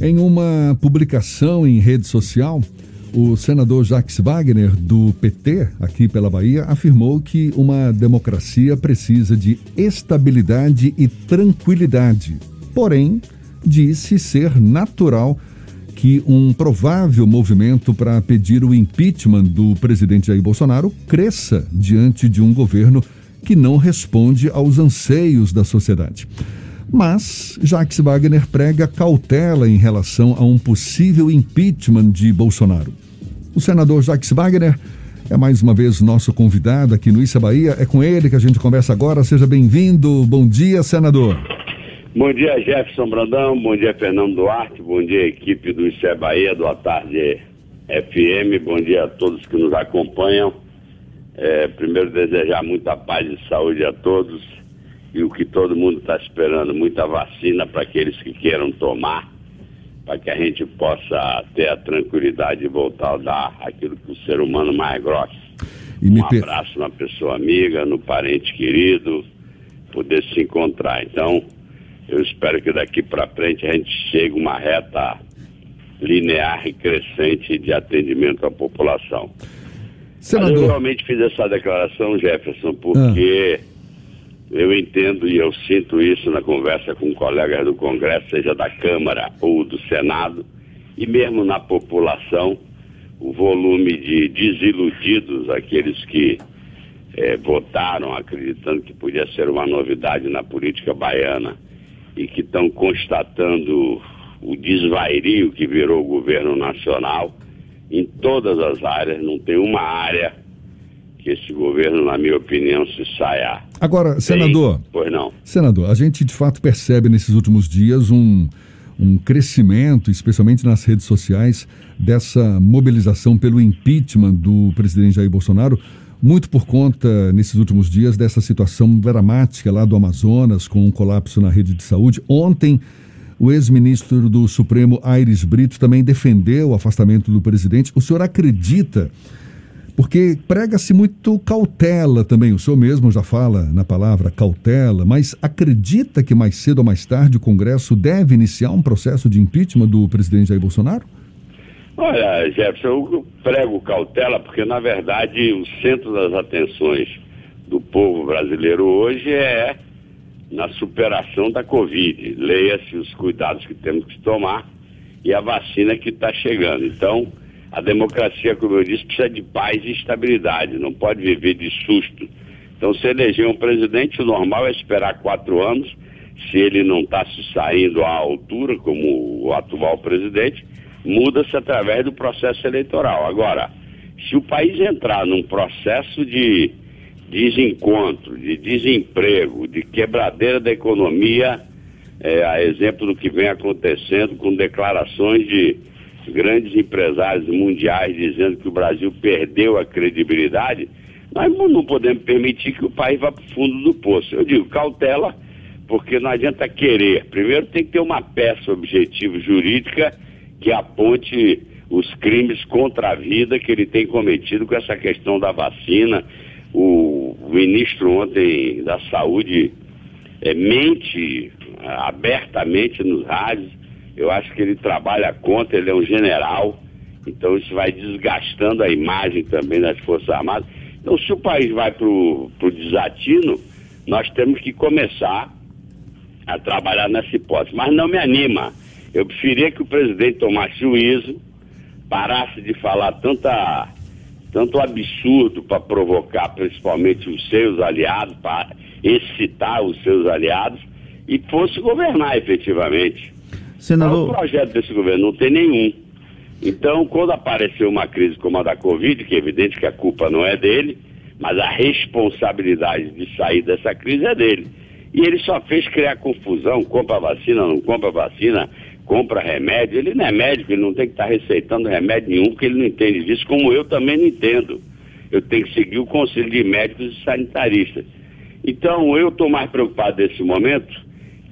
Em uma publicação em rede social, o senador Jacques Wagner, do PT, aqui pela Bahia, afirmou que uma democracia precisa de estabilidade e tranquilidade. Porém, disse ser natural que um provável movimento para pedir o impeachment do presidente Jair Bolsonaro cresça diante de um governo que não responde aos anseios da sociedade. Mas Jacques Wagner prega cautela em relação a um possível impeachment de Bolsonaro. O senador Jacques Wagner é mais uma vez nosso convidado aqui no Issa Bahia. É com ele que a gente conversa agora. Seja bem-vindo. Bom dia, senador. Bom dia, Jefferson Brandão. Bom dia, Fernando Duarte. Bom dia, equipe do Isso é Bahia, do A Tarde FM. Bom dia a todos que nos acompanham. É, primeiro, desejar muita paz e saúde a todos e o que todo mundo está esperando, muita vacina para aqueles que queiram tomar, para que a gente possa ter a tranquilidade de voltar a dar aquilo que o ser humano mais gosta. um abraço na pessoa amiga, no parente querido, poder se encontrar. Então, eu espero que daqui para frente a gente chegue uma reta linear e crescente de atendimento à população. Senador... Mas eu realmente fiz essa declaração, Jefferson, porque ah. Eu entendo e eu sinto isso na conversa com colegas do Congresso, seja da Câmara ou do Senado, e mesmo na população, o volume de desiludidos, aqueles que eh, votaram acreditando que podia ser uma novidade na política baiana e que estão constatando o desvairio que virou o governo nacional em todas as áreas, não tem uma área que esse governo, na minha opinião, se saia. Agora, senador. Pois não. Senador, a gente de fato percebe nesses últimos dias um, um crescimento, especialmente nas redes sociais, dessa mobilização pelo impeachment do presidente Jair Bolsonaro muito por conta, nesses últimos dias, dessa situação dramática lá do Amazonas, com um colapso na rede de saúde. Ontem, o ex-ministro do Supremo, Aires Brito, também defendeu o afastamento do presidente. O senhor acredita, porque prega-se muito cautela também, o senhor mesmo já fala na palavra cautela, mas acredita que mais cedo ou mais tarde o Congresso deve iniciar um processo de impeachment do presidente Jair Bolsonaro? Olha, Jefferson, eu prego cautela porque, na verdade, o centro das atenções do povo brasileiro hoje é na superação da Covid. Leia-se os cuidados que temos que tomar e a vacina que está chegando. Então, a democracia, como eu disse, precisa de paz e estabilidade, não pode viver de susto. Então, se eleger um presidente, o normal é esperar quatro anos, se ele não está se saindo à altura, como o atual presidente, muda-se através do processo eleitoral. Agora, se o país entrar num processo de desencontro, de desemprego, de quebradeira da economia, é, a exemplo do que vem acontecendo com declarações de grandes empresários mundiais dizendo que o Brasil perdeu a credibilidade, nós não podemos permitir que o país vá para o fundo do poço. Eu digo cautela, porque não adianta querer. Primeiro tem que ter uma peça objetiva jurídica que aponte os crimes contra a vida que ele tem cometido com essa questão da vacina. O, ministro ontem da Saúde é, mente é, abertamente nos rádios. Eu acho que ele trabalha contra, ele é um general, então isso vai desgastando a imagem também das Forças Armadas. Então, se o país vai para o desatino, nós temos que começar a trabalhar nessa hipótese. Mas não me anima eu preferia que o presidente tomasse juízo, parasse de falar tanta, tanto absurdo para provocar principalmente os seus aliados, para excitar os seus aliados e fosse governar efetivamente. Senador... Qual é o projeto desse governo? Não tem nenhum. Então, quando apareceu uma crise como a da Covid, que é evidente que a culpa não é dele, mas a responsabilidade de sair dessa crise é dele. E ele só fez criar confusão, compra vacina, não compra vacina, compra remédio, ele não é médico, ele não tem que estar receitando remédio nenhum, porque ele não entende disso, como eu também não entendo. Eu tenho que seguir o conselho de médicos e sanitaristas. Então, eu estou mais preocupado nesse momento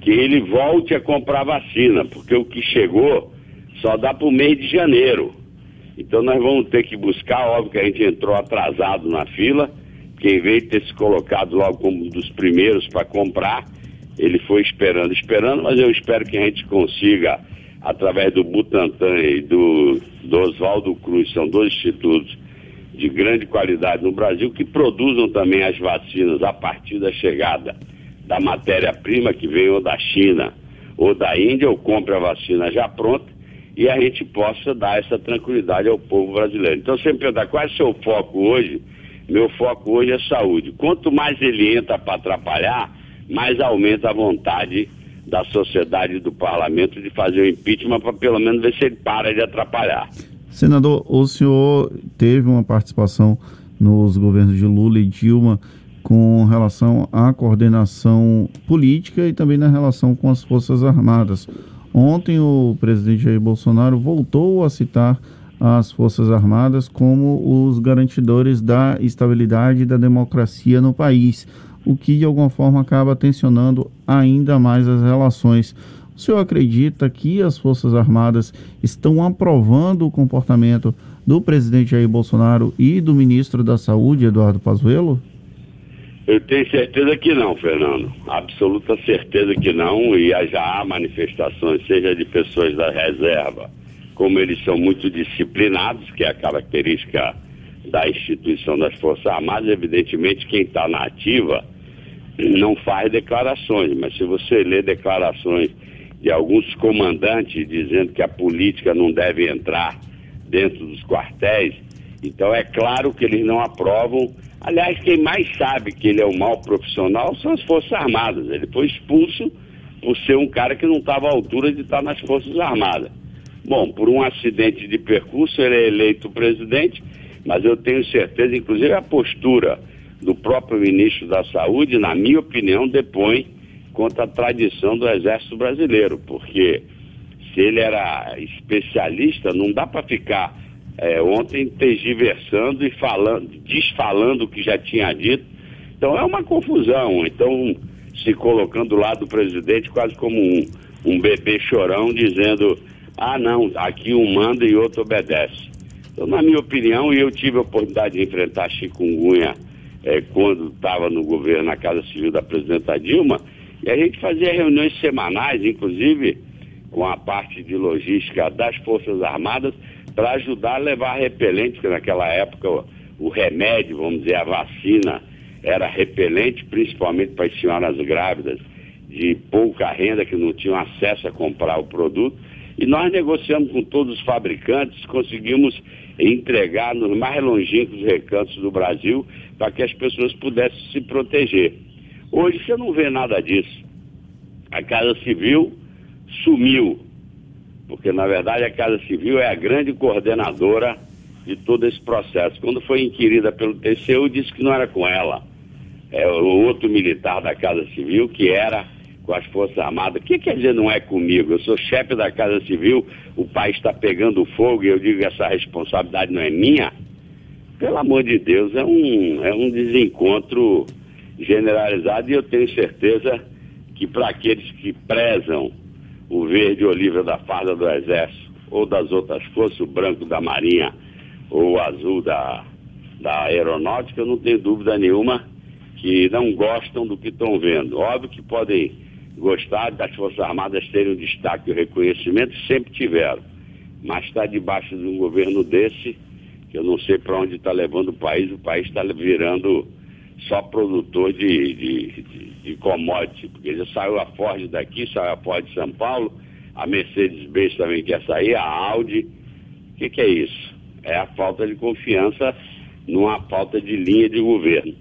que ele volte a comprar vacina, porque o que chegou só dá para o mês de janeiro. Então, nós vamos ter que buscar, óbvio que a gente entrou atrasado na fila, que em vez de ter se colocado logo como um dos primeiros para comprar, ele foi esperando, esperando, mas eu espero que a gente consiga através do Butantan e do, do Oswaldo Cruz, são dois institutos de grande qualidade no Brasil que produzam também as vacinas a partir da chegada da matéria-prima que vem ou da China ou da Índia, ou compre a vacina já pronta e a gente possa dar essa tranquilidade ao povo brasileiro. Então, sempre perguntar qual é o seu foco hoje, meu foco hoje é saúde. Quanto mais ele entra para atrapalhar, mais aumenta a vontade da sociedade e do parlamento de fazer o impeachment para pelo menos ver se ele para de atrapalhar. Senador, o senhor teve uma participação nos governos de Lula e Dilma com relação à coordenação política e também na relação com as Forças Armadas. Ontem o presidente Jair Bolsonaro voltou a citar as Forças Armadas como os garantidores da estabilidade e da democracia no país o que de alguma forma acaba tensionando ainda mais as relações. O senhor acredita que as Forças Armadas estão aprovando o comportamento do presidente Jair Bolsonaro e do ministro da Saúde, Eduardo Pazuello? Eu tenho certeza que não, Fernando. Absoluta certeza que não. E já há manifestações, seja de pessoas da reserva, como eles são muito disciplinados, que é a característica da instituição das Forças Armadas, evidentemente quem está na ativa não faz declarações, mas se você lê declarações de alguns comandantes dizendo que a política não deve entrar dentro dos quartéis, então é claro que eles não aprovam. Aliás, quem mais sabe que ele é um mau profissional são as Forças Armadas. Ele foi expulso por ser um cara que não estava à altura de estar nas Forças Armadas. Bom, por um acidente de percurso ele é eleito presidente, mas eu tenho certeza, inclusive a postura do próprio ministro da Saúde, na minha opinião, depõe contra a tradição do Exército Brasileiro, porque se ele era especialista, não dá para ficar é, ontem tergiversando e falando, desfalando o que já tinha dito. Então é uma confusão. Então, se colocando do lado do presidente quase como um, um bebê chorão, dizendo: ah, não, aqui um manda e outro obedece. Então, na minha opinião, e eu tive a oportunidade de enfrentar chikungunya é, quando estava no governo, na Casa Civil da presidenta Dilma, e a gente fazia reuniões semanais, inclusive com a parte de logística das Forças Armadas, para ajudar a levar repelente, porque naquela época o, o remédio, vamos dizer, a vacina, era repelente, principalmente para as senhoras grávidas de pouca renda que não tinham acesso a comprar o produto. E nós negociamos com todos os fabricantes, conseguimos entregar nos mais longínquos recantos do Brasil para que as pessoas pudessem se proteger. Hoje você não vê nada disso. A Casa Civil sumiu, porque na verdade a Casa Civil é a grande coordenadora de todo esse processo. Quando foi inquirida pelo TCU, disse que não era com ela. É o outro militar da Casa Civil que era com as Forças Armadas. O que quer dizer não é comigo? Eu sou chefe da Casa Civil, o país está pegando fogo e eu digo que essa responsabilidade não é minha. Pelo amor de Deus, é um, é um desencontro generalizado e eu tenho certeza que para aqueles que prezam o verde oliva da farda do Exército ou das outras forças, o branco da Marinha ou o azul da, da Aeronáutica, eu não tenho dúvida nenhuma que não gostam do que estão vendo. Óbvio que podem gostar das Forças Armadas terem o destaque e o reconhecimento, sempre tiveram. Mas está debaixo de um governo desse, que eu não sei para onde está levando o país, o país está virando só produtor de, de, de, de commodity, porque já saiu a Ford daqui, saiu a Ford de São Paulo, a Mercedes-Benz também quer sair, a Audi. O que, que é isso? É a falta de confiança numa falta de linha de governo.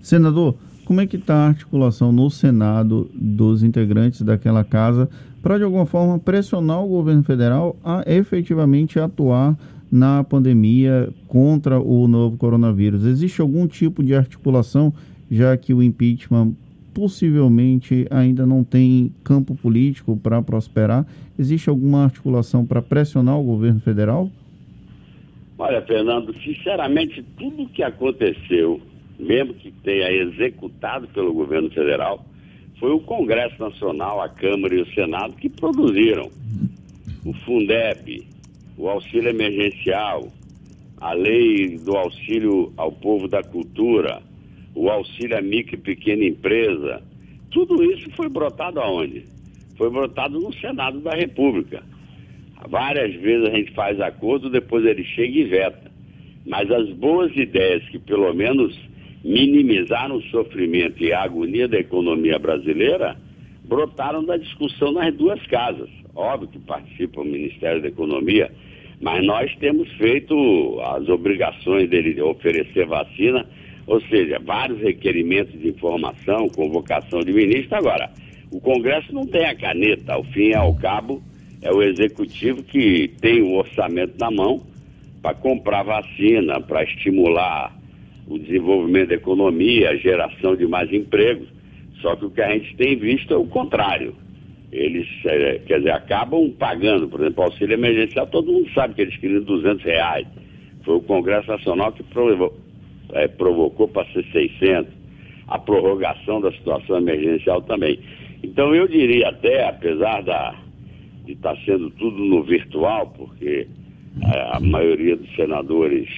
Senador, como é que está a articulação no Senado dos integrantes daquela casa para, de alguma forma, pressionar o governo federal a efetivamente atuar na pandemia contra o novo coronavírus? Existe algum tipo de articulação, já que o impeachment possivelmente ainda não tem campo político para prosperar? Existe alguma articulação para pressionar o governo federal? Olha, Fernando, sinceramente, tudo que aconteceu mesmo que tenha executado pelo governo federal, foi o Congresso Nacional, a Câmara e o Senado que produziram o Fundeb, o auxílio emergencial, a lei do auxílio ao povo da cultura, o auxílio à micro e pequena empresa. Tudo isso foi brotado aonde? foi votado no Senado da República. Várias vezes a gente faz acordo, depois ele chega e veta. Mas as boas ideias que pelo menos minimizaram o sofrimento e a agonia da economia brasileira brotaram da discussão nas duas casas. Óbvio que participa o Ministério da Economia, mas nós temos feito as obrigações dele de oferecer vacina, ou seja, vários requerimentos de informação, convocação de ministro. Agora, o Congresso não tem a caneta, ao fim e ao cabo, é o executivo que tem o orçamento na mão para comprar vacina, para estimular o desenvolvimento da economia, a geração de mais empregos. Só que o que a gente tem visto é o contrário. Eles, é, quer dizer, acabam pagando, por exemplo, auxílio emergencial, todo mundo sabe que eles queriam 200 reais. Foi o Congresso Nacional que é, provocou para ser 600. A prorrogação da situação emergencial também. Então eu diria até, apesar da, de estar tá sendo tudo no virtual, porque a, a maioria dos senadores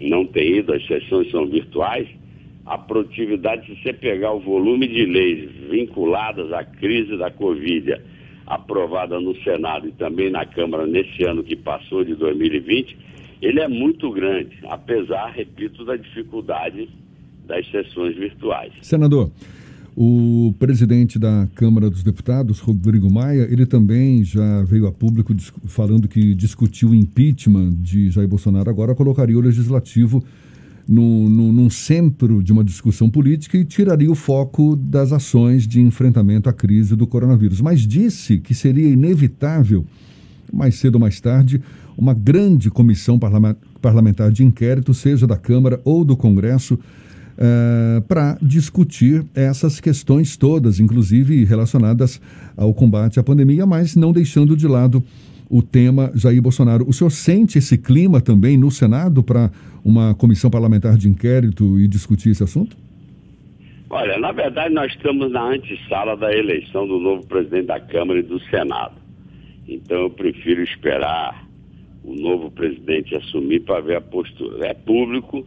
não tem ido, as sessões são virtuais, a produtividade, se você pegar o volume de leis vinculadas à crise da Covid, aprovada no Senado e também na Câmara nesse ano que passou, de 2020, ele é muito grande, apesar, repito, da dificuldade das sessões virtuais. Senador, o presidente da Câmara dos Deputados, Rodrigo Maia, ele também já veio a público falando que discutiu o impeachment de Jair Bolsonaro, agora colocaria o legislativo no, num centro de uma discussão política e tiraria o foco das ações de enfrentamento à crise do coronavírus. Mas disse que seria inevitável, mais cedo ou mais tarde, uma grande comissão parlamentar de inquérito, seja da Câmara ou do Congresso, uh, para discutir essas questões todas, inclusive relacionadas ao combate à pandemia, mas não deixando de lado o tema Jair Bolsonaro. O senhor sente esse clima também no Senado para uma comissão parlamentar de inquérito e discutir esse assunto? Olha, na verdade nós estamos na antessala da eleição do novo presidente da Câmara e do Senado. Então eu prefiro esperar o novo presidente assumir para ver a postura. É público,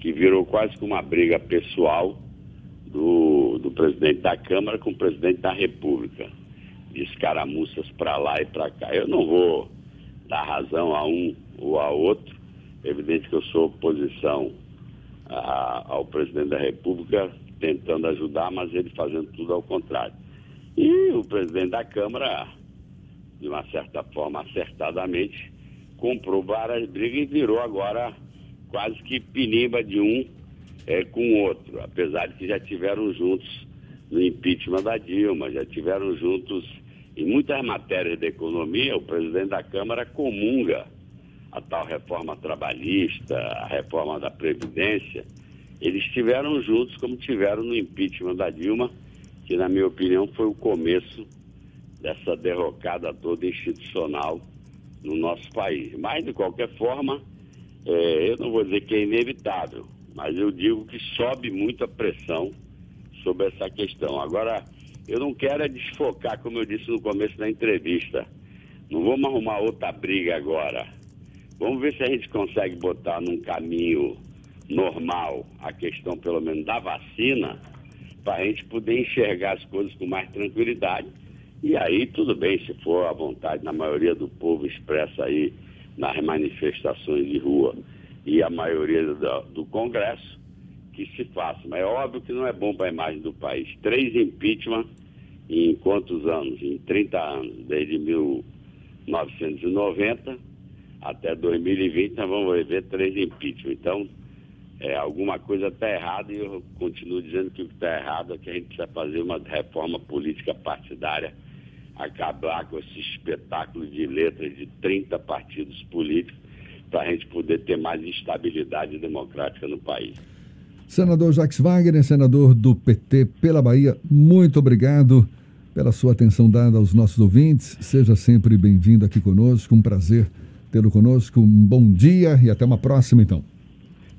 que virou quase que uma briga pessoal do, do presidente da Câmara com o presidente da República. De escaramuças para lá e para cá. Eu não vou dar razão a um ou a outro. É evidente que eu sou oposição a, ao presidente da República, tentando ajudar, mas ele fazendo tudo ao contrário. E o presidente da Câmara, de uma certa forma, acertadamente, comprou várias brigas e virou agora quase que pinimba de um é, com o outro, apesar de que já tiveram juntos no impeachment da Dilma, já tiveram juntos em muitas matérias da economia, o presidente da Câmara comunga a tal reforma trabalhista, a reforma da Previdência. Eles estiveram juntos como tiveram no impeachment da Dilma, que, na minha opinião, foi o começo dessa derrocada toda institucional no nosso país. Mas, de qualquer forma, é, eu não vou dizer que é inevitável, mas eu digo que sobe muito a pressão sobre essa questão. Agora, eu não quero é desfocar, como eu disse no começo da entrevista. Não vamos arrumar outra briga agora. Vamos ver se a gente consegue botar num caminho normal a questão, pelo menos, da vacina, para a gente poder enxergar as coisas com mais tranquilidade. E aí, tudo bem, se for à vontade, na maioria do povo expressa aí nas manifestações de rua e a maioria do, do Congresso, que se faça. Mas é óbvio que não é bom para a imagem do país. Três impeachment em quantos anos? Em 30 anos, desde 1990 até 2020, nós vamos ver três impeachment. Então, é, alguma coisa está errada e eu continuo dizendo que o que está errado é que a gente precisa fazer uma reforma política partidária acabar com esse espetáculo de letras de 30 partidos políticos para a gente poder ter mais estabilidade democrática no país. Senador Jacques Wagner, senador do PT pela Bahia, muito obrigado pela sua atenção dada aos nossos ouvintes. Seja sempre bem-vindo aqui conosco, um prazer tê-lo conosco. Um bom dia e até uma próxima, então.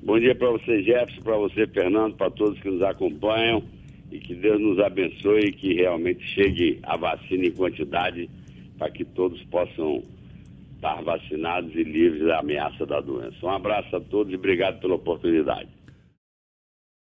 Bom dia para você, Jefferson, para você, Fernando, para todos que nos acompanham e que Deus nos abençoe e que realmente chegue a vacina em quantidade para que todos possam estar vacinados e livres da ameaça da doença. Um abraço a todos e obrigado pela oportunidade.